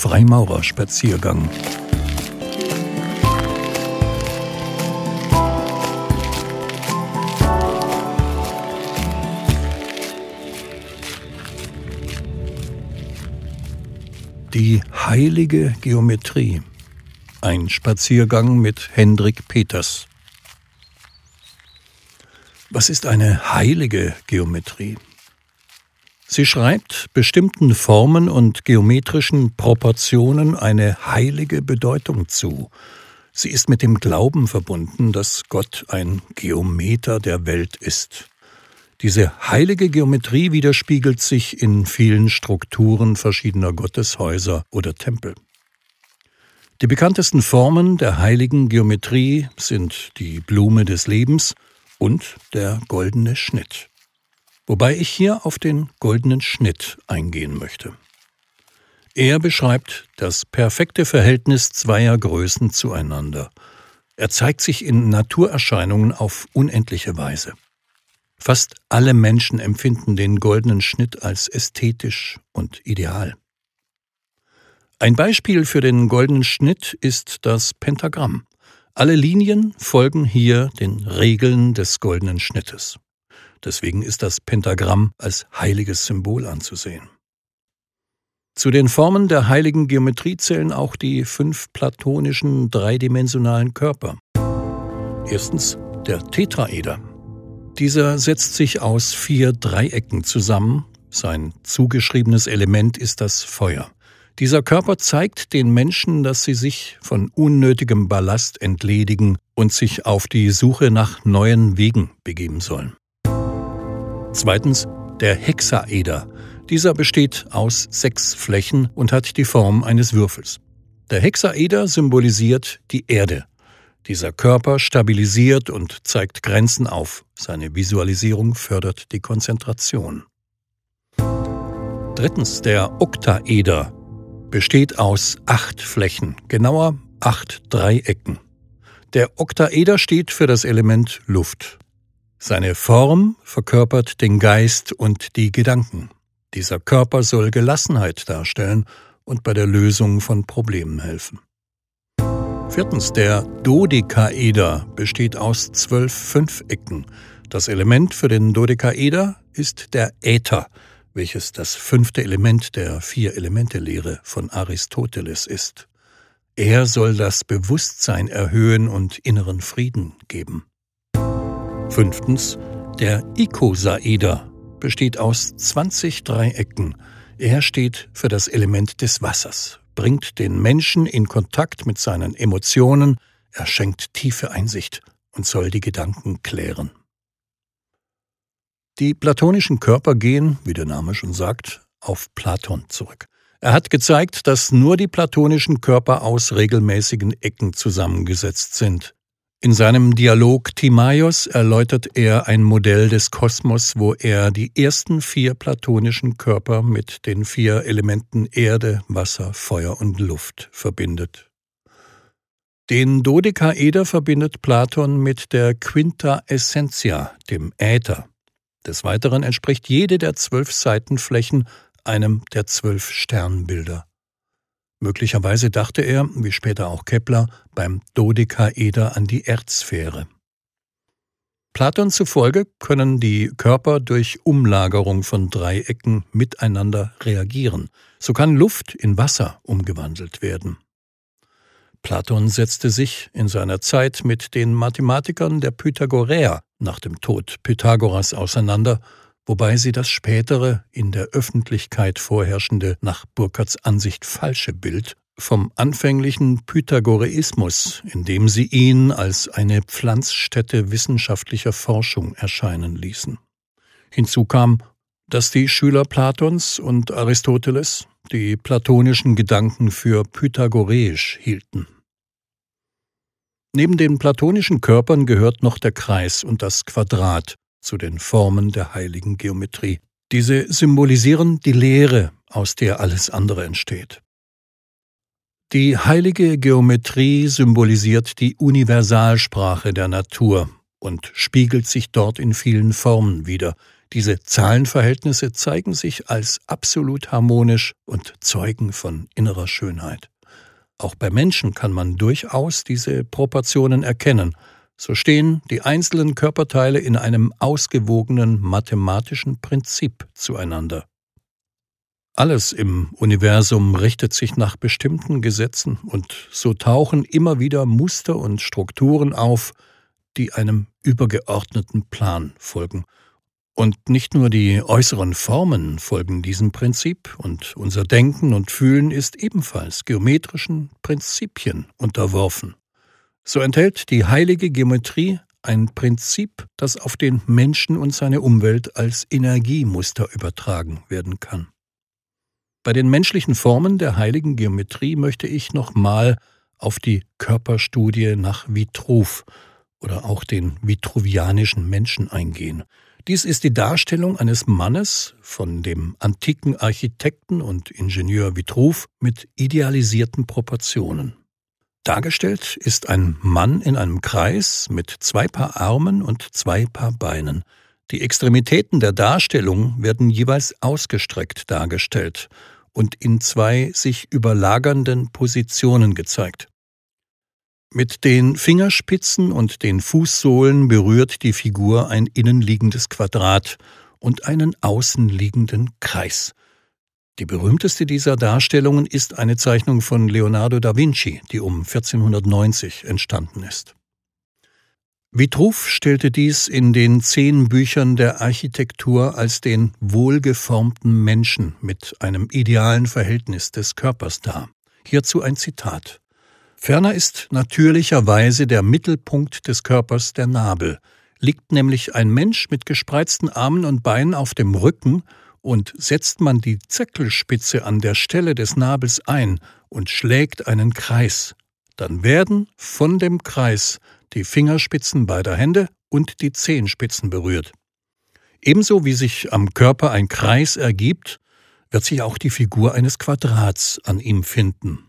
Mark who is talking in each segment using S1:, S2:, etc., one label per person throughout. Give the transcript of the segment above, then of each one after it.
S1: Freimaurerspaziergang. Die heilige Geometrie. Ein Spaziergang mit Hendrik Peters. Was ist eine heilige Geometrie? Sie schreibt bestimmten Formen und geometrischen Proportionen eine heilige Bedeutung zu. Sie ist mit dem Glauben verbunden, dass Gott ein Geometer der Welt ist. Diese heilige Geometrie widerspiegelt sich in vielen Strukturen verschiedener Gotteshäuser oder Tempel. Die bekanntesten Formen der heiligen Geometrie sind die Blume des Lebens und der goldene Schnitt wobei ich hier auf den goldenen Schnitt eingehen möchte. Er beschreibt das perfekte Verhältnis zweier Größen zueinander. Er zeigt sich in Naturerscheinungen auf unendliche Weise. Fast alle Menschen empfinden den goldenen Schnitt als ästhetisch und ideal. Ein Beispiel für den goldenen Schnitt ist das Pentagramm. Alle Linien folgen hier den Regeln des goldenen Schnittes. Deswegen ist das Pentagramm als heiliges Symbol anzusehen. Zu den Formen der heiligen Geometrie zählen auch die fünf platonischen dreidimensionalen Körper. Erstens der Tetraeder. Dieser setzt sich aus vier Dreiecken zusammen. Sein zugeschriebenes Element ist das Feuer. Dieser Körper zeigt den Menschen, dass sie sich von unnötigem Ballast entledigen und sich auf die Suche nach neuen Wegen begeben sollen. Zweitens der Hexaeder. Dieser besteht aus sechs Flächen und hat die Form eines Würfels. Der Hexaeder symbolisiert die Erde. Dieser Körper stabilisiert und zeigt Grenzen auf. Seine Visualisierung fördert die Konzentration. Drittens der Oktaeder besteht aus acht Flächen, genauer acht Dreiecken. Der Oktaeder steht für das Element Luft. Seine Form verkörpert den Geist und die Gedanken. Dieser Körper soll Gelassenheit darstellen und bei der Lösung von Problemen helfen. Viertens, der Dodekaeder besteht aus zwölf Fünfecken. Das Element für den Dodekaeder ist der Äther, welches das fünfte Element der Vier-Elemente-Lehre von Aristoteles ist. Er soll das Bewusstsein erhöhen und inneren Frieden geben. Fünftens, der Ikosaeder besteht aus 20 Dreiecken. Er steht für das Element des Wassers, bringt den Menschen in Kontakt mit seinen Emotionen, er schenkt tiefe Einsicht und soll die Gedanken klären. Die platonischen Körper gehen, wie der Name schon sagt, auf Platon zurück. Er hat gezeigt, dass nur die platonischen Körper aus regelmäßigen Ecken zusammengesetzt sind. In seinem Dialog Timaios erläutert er ein Modell des Kosmos, wo er die ersten vier platonischen Körper mit den vier Elementen Erde, Wasser, Feuer und Luft verbindet. Den Dodekaeder verbindet Platon mit der Quinta Essentia, dem Äther. Des Weiteren entspricht jede der zwölf Seitenflächen einem der zwölf Sternbilder. Möglicherweise dachte er, wie später auch Kepler, beim Dodekaeder an die Erdsphäre. Platon zufolge können die Körper durch Umlagerung von Dreiecken miteinander reagieren. So kann Luft in Wasser umgewandelt werden. Platon setzte sich in seiner Zeit mit den Mathematikern der Pythagoräer nach dem Tod Pythagoras auseinander wobei sie das spätere, in der Öffentlichkeit vorherrschende, nach Burkhards Ansicht falsche Bild vom anfänglichen Pythagoreismus, in dem sie ihn als eine Pflanzstätte wissenschaftlicher Forschung erscheinen ließen. Hinzu kam, dass die Schüler Platons und Aristoteles die platonischen Gedanken für pythagoreisch hielten. Neben den platonischen Körpern gehört noch der Kreis und das Quadrat, zu den Formen der heiligen Geometrie. Diese symbolisieren die Lehre, aus der alles andere entsteht. Die heilige Geometrie symbolisiert die Universalsprache der Natur und spiegelt sich dort in vielen Formen wider, Diese Zahlenverhältnisse zeigen sich als absolut harmonisch und zeugen von innerer Schönheit. Auch bei Menschen kann man durchaus diese Proportionen erkennen. So stehen die einzelnen Körperteile in einem ausgewogenen mathematischen Prinzip zueinander. Alles im Universum richtet sich nach bestimmten Gesetzen, und so tauchen immer wieder Muster und Strukturen auf, die einem übergeordneten Plan folgen. Und nicht nur die äußeren Formen folgen diesem Prinzip, und unser Denken und Fühlen ist ebenfalls geometrischen Prinzipien unterworfen. So enthält die heilige Geometrie ein Prinzip, das auf den Menschen und seine Umwelt als Energiemuster übertragen werden kann. Bei den menschlichen Formen der heiligen Geometrie möchte ich nochmal auf die Körperstudie nach Vitruv oder auch den vitruvianischen Menschen eingehen. Dies ist die Darstellung eines Mannes von dem antiken Architekten und Ingenieur Vitruv mit idealisierten Proportionen. Dargestellt ist ein Mann in einem Kreis mit zwei Paar Armen und zwei Paar Beinen. Die Extremitäten der Darstellung werden jeweils ausgestreckt dargestellt und in zwei sich überlagernden Positionen gezeigt. Mit den Fingerspitzen und den Fußsohlen berührt die Figur ein innenliegendes Quadrat und einen außenliegenden Kreis. Die berühmteste dieser Darstellungen ist eine Zeichnung von Leonardo da Vinci, die um 1490 entstanden ist. Vitruv stellte dies in den zehn Büchern der Architektur als den wohlgeformten Menschen mit einem idealen Verhältnis des Körpers dar. Hierzu ein Zitat. Ferner ist natürlicherweise der Mittelpunkt des Körpers der Nabel. Liegt nämlich ein Mensch mit gespreizten Armen und Beinen auf dem Rücken und setzt man die Zirkelspitze an der Stelle des Nabels ein und schlägt einen Kreis, dann werden von dem Kreis die Fingerspitzen beider Hände und die Zehenspitzen berührt. Ebenso wie sich am Körper ein Kreis ergibt, wird sich auch die Figur eines Quadrats an ihm finden.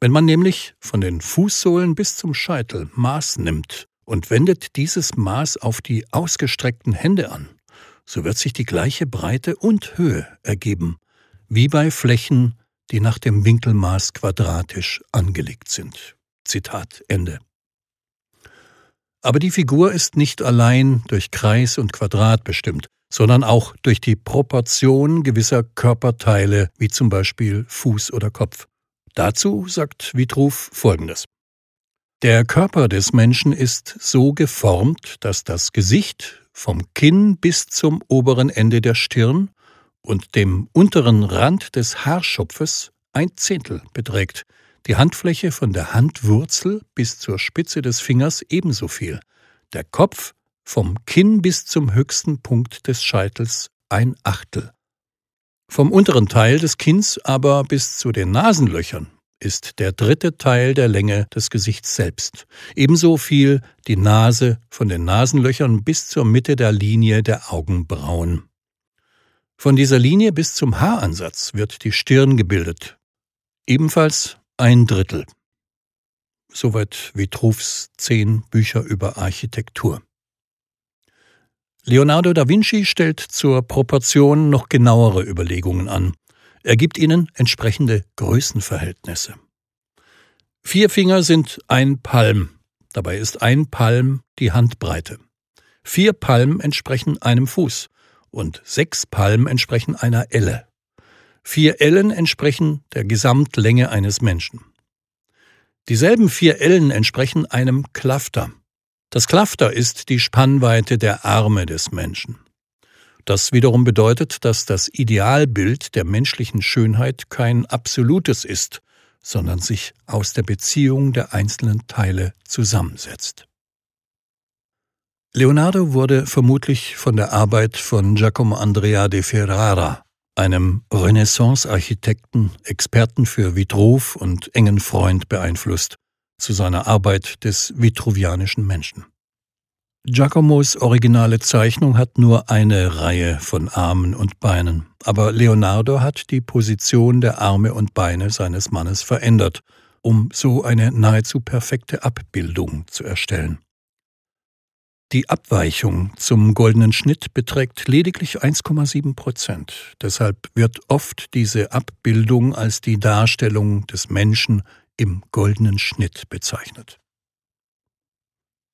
S1: Wenn man nämlich von den Fußsohlen bis zum Scheitel Maß nimmt und wendet dieses Maß auf die ausgestreckten Hände an, so wird sich die gleiche Breite und Höhe ergeben, wie bei Flächen, die nach dem Winkelmaß quadratisch angelegt sind. Zitat Ende. Aber die Figur ist nicht allein durch Kreis und Quadrat bestimmt, sondern auch durch die Proportion gewisser Körperteile, wie zum Beispiel Fuß oder Kopf. Dazu sagt Vitruv Folgendes. Der Körper des Menschen ist so geformt, dass das Gesicht vom Kinn bis zum oberen Ende der Stirn und dem unteren Rand des Haarschopfes ein Zehntel beträgt, die Handfläche von der Handwurzel bis zur Spitze des Fingers ebenso viel, der Kopf vom Kinn bis zum höchsten Punkt des Scheitels ein Achtel. Vom unteren Teil des Kinns aber bis zu den Nasenlöchern ist der dritte Teil der Länge des Gesichts selbst. Ebenso viel die Nase von den Nasenlöchern bis zur Mitte der Linie der Augenbrauen. Von dieser Linie bis zum Haaransatz wird die Stirn gebildet. Ebenfalls ein Drittel. Soweit Vitruvs zehn Bücher über Architektur. Leonardo da Vinci stellt zur Proportion noch genauere Überlegungen an. Er gibt ihnen entsprechende Größenverhältnisse. Vier Finger sind ein Palm, dabei ist ein Palm die Handbreite. Vier Palmen entsprechen einem Fuß und sechs Palmen entsprechen einer Elle. Vier Ellen entsprechen der Gesamtlänge eines Menschen. Dieselben vier Ellen entsprechen einem Klafter. Das Klafter ist die Spannweite der Arme des Menschen. Das wiederum bedeutet, dass das Idealbild der menschlichen Schönheit kein absolutes ist, sondern sich aus der Beziehung der einzelnen Teile zusammensetzt. Leonardo wurde vermutlich von der Arbeit von Giacomo Andrea de Ferrara, einem Renaissance-Architekten, Experten für Vitruv und engen Freund beeinflusst, zu seiner Arbeit des vitruvianischen Menschen. Giacomos originale Zeichnung hat nur eine Reihe von Armen und Beinen, aber Leonardo hat die Position der Arme und Beine seines Mannes verändert, um so eine nahezu perfekte Abbildung zu erstellen. Die Abweichung zum goldenen Schnitt beträgt lediglich 1,7 Prozent. Deshalb wird oft diese Abbildung als die Darstellung des Menschen im goldenen Schnitt bezeichnet.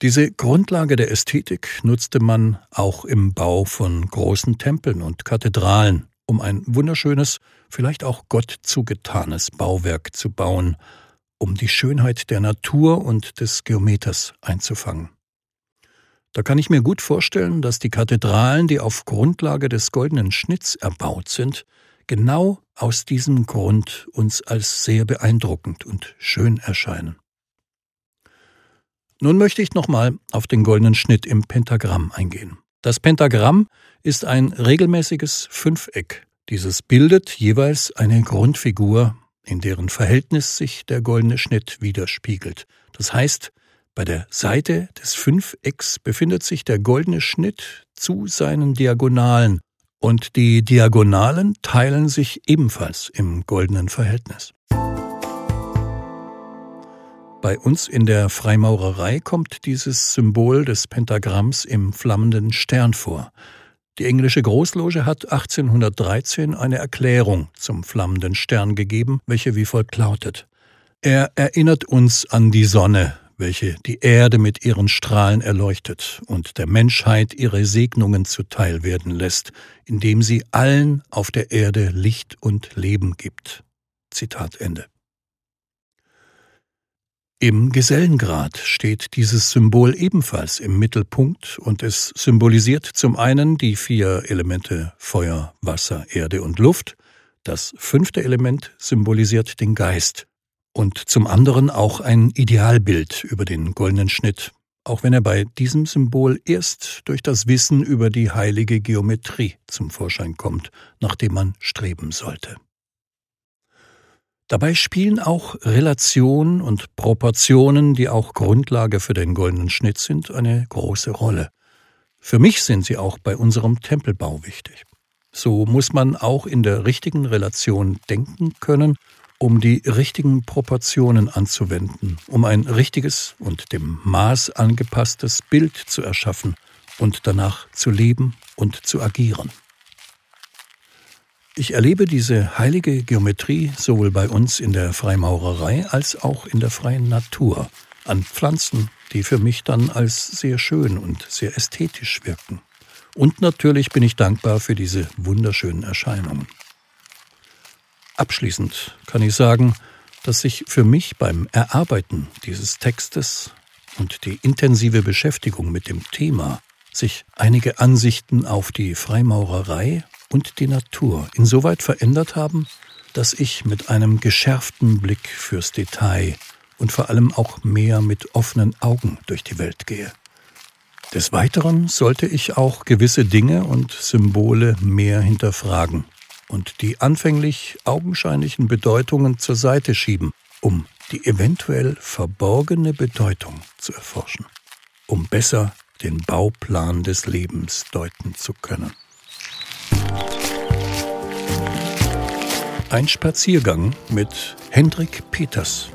S1: Diese Grundlage der Ästhetik nutzte man auch im Bau von großen Tempeln und Kathedralen, um ein wunderschönes, vielleicht auch Gott zugetanes Bauwerk zu bauen, um die Schönheit der Natur und des Geometers einzufangen. Da kann ich mir gut vorstellen, dass die Kathedralen, die auf Grundlage des goldenen Schnitts erbaut sind, genau aus diesem Grund uns als sehr beeindruckend und schön erscheinen. Nun möchte ich nochmal auf den goldenen Schnitt im Pentagramm eingehen. Das Pentagramm ist ein regelmäßiges Fünfeck. Dieses bildet jeweils eine Grundfigur, in deren Verhältnis sich der goldene Schnitt widerspiegelt. Das heißt, bei der Seite des Fünfecks befindet sich der goldene Schnitt zu seinen Diagonalen, und die Diagonalen teilen sich ebenfalls im goldenen Verhältnis. Bei uns in der Freimaurerei kommt dieses Symbol des Pentagramms im flammenden Stern vor. Die englische Großloge hat 1813 eine Erklärung zum flammenden Stern gegeben, welche wie folgt lautet. Er erinnert uns an die Sonne, welche die Erde mit ihren Strahlen erleuchtet und der Menschheit ihre Segnungen zuteil werden lässt, indem sie allen auf der Erde Licht und Leben gibt. Zitat Ende. Im Gesellengrad steht dieses Symbol ebenfalls im Mittelpunkt und es symbolisiert zum einen die vier Elemente Feuer, Wasser, Erde und Luft, das fünfte Element symbolisiert den Geist, und zum anderen auch ein Idealbild über den goldenen Schnitt, auch wenn er bei diesem Symbol erst durch das Wissen über die heilige Geometrie zum Vorschein kommt, nach dem man streben sollte. Dabei spielen auch Relationen und Proportionen, die auch Grundlage für den goldenen Schnitt sind, eine große Rolle. Für mich sind sie auch bei unserem Tempelbau wichtig. So muss man auch in der richtigen Relation denken können um die richtigen Proportionen anzuwenden, um ein richtiges und dem Maß angepasstes Bild zu erschaffen und danach zu leben und zu agieren. Ich erlebe diese heilige Geometrie sowohl bei uns in der Freimaurerei als auch in der freien Natur, an Pflanzen, die für mich dann als sehr schön und sehr ästhetisch wirken. Und natürlich bin ich dankbar für diese wunderschönen Erscheinungen. Abschließend kann ich sagen, dass sich für mich beim Erarbeiten dieses Textes und die intensive Beschäftigung mit dem Thema sich einige Ansichten auf die Freimaurerei und die Natur insoweit verändert haben, dass ich mit einem geschärften Blick fürs Detail und vor allem auch mehr mit offenen Augen durch die Welt gehe. Des Weiteren sollte ich auch gewisse Dinge und Symbole mehr hinterfragen und die anfänglich augenscheinlichen Bedeutungen zur Seite schieben, um die eventuell verborgene Bedeutung zu erforschen, um besser den Bauplan des Lebens deuten zu können. Ein Spaziergang mit Hendrik Peters